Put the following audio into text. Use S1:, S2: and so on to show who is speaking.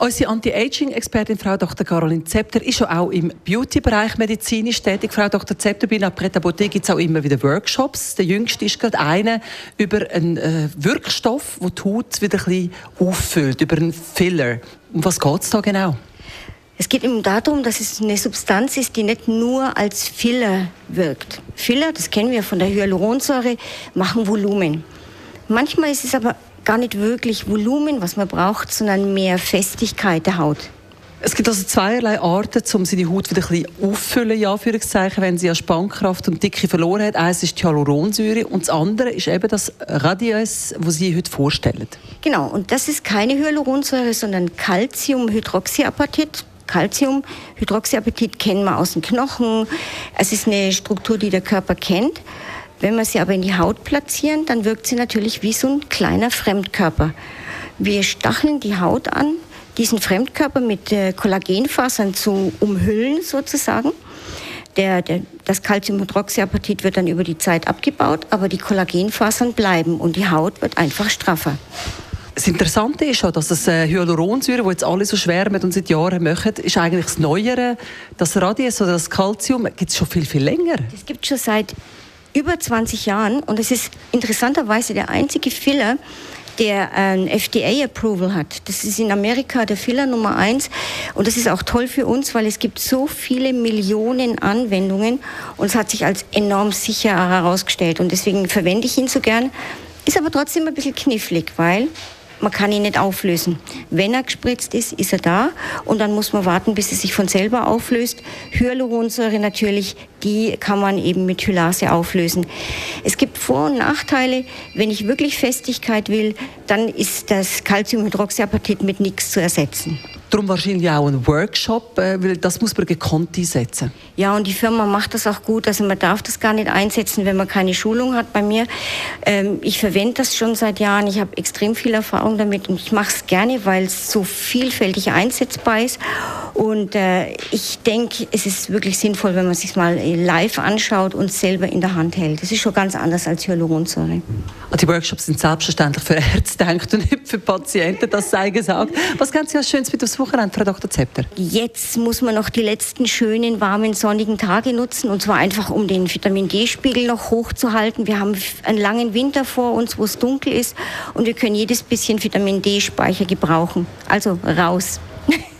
S1: Unsere Anti-Aging-Expertin Frau Dr. Caroline Zepter ist schon auch im Beauty-Bereich medizinisch tätig. Frau Dr. Zepter, bei der Pret gibt es auch immer wieder Workshops. Der jüngste ist gerade einer über einen äh, Wirkstoff, der die Haut wieder ein bisschen auffüllt, über einen Filler. Um was geht es da genau?
S2: Es geht eben darum, dass es eine Substanz ist, die nicht nur als Filler wirkt. Filler, das kennen wir von der Hyaluronsäure, machen Volumen. Manchmal ist es aber gar nicht wirklich Volumen, was man braucht, sondern mehr Festigkeit der Haut.
S1: Es gibt also zweierlei Arten, um seine Haut wieder ein bisschen auffüllen, ja, wenn sie an Spannkraft und Dicke verloren hat. Eines ist die Hyaluronsäure und das andere ist eben das Radius, das Sie heute vorstellen.
S2: Genau, und das ist keine Hyaluronsäure, sondern Calciumhydroxyapatit. Calciumhydroxyapatit kennen wir aus den Knochen. Es ist eine Struktur, die der Körper kennt. Wenn wir sie aber in die Haut platzieren, dann wirkt sie natürlich wie so ein kleiner Fremdkörper. Wir stacheln die Haut an, diesen Fremdkörper mit äh, Kollagenfasern zu umhüllen sozusagen. Der, der, das Calciumhydroxyapatit wird dann über die Zeit abgebaut, aber die Kollagenfasern bleiben und die Haut wird einfach straffer.
S1: Das Interessante ist auch, dass das äh, Hyaluronsäure, das jetzt alle so schwärmen und seit Jahren machen, ist eigentlich das Neuere. Das Radius oder das Calcium gibt es schon viel, viel länger.
S2: Es gibt schon seit über 20 Jahren und es ist interessanterweise der einzige Filler, der ein FDA-Approval hat. Das ist in Amerika der Filler Nummer eins und das ist auch toll für uns, weil es gibt so viele Millionen Anwendungen und es hat sich als enorm sicher herausgestellt und deswegen verwende ich ihn so gern. Ist aber trotzdem ein bisschen knifflig, weil man kann ihn nicht auflösen. Wenn er gespritzt ist, ist er da und dann muss man warten, bis er sich von selber auflöst. Hyaluronsäure natürlich, die kann man eben mit Hylase auflösen. Es gibt Vor- und Nachteile. Wenn ich wirklich Festigkeit will, dann ist das Calciumhydroxyapatit mit nichts zu ersetzen.
S1: Darum wahrscheinlich auch ein Workshop, äh, weil das muss man gekonnt einsetzen.
S2: Ja, und die Firma macht das auch gut. Also man darf das gar nicht einsetzen, wenn man keine Schulung hat bei mir. Ähm, ich verwende das schon seit Jahren. Ich habe extrem viel Erfahrung damit und ich mache es gerne, weil es so vielfältig einsetzbar ist. Und äh, ich denke, es ist wirklich sinnvoll, wenn man sich mal live anschaut und selber in der Hand hält. Das ist schon ganz anders als Hyaluronsäure.
S1: Die Workshops sind selbstverständlich für Ärzte gedacht und nicht für Patienten, das sei gesagt. Was ganz als Schönes mit aufs Wochenende, Frau Dr. Zepter?
S2: Jetzt muss man noch die letzten schönen, warmen, sonnigen Tage nutzen und zwar einfach, um den Vitamin D-Spiegel noch hochzuhalten. Wir haben einen langen Winter vor uns, wo es dunkel ist und wir können jedes bisschen Vitamin D-Speicher gebrauchen. Also raus.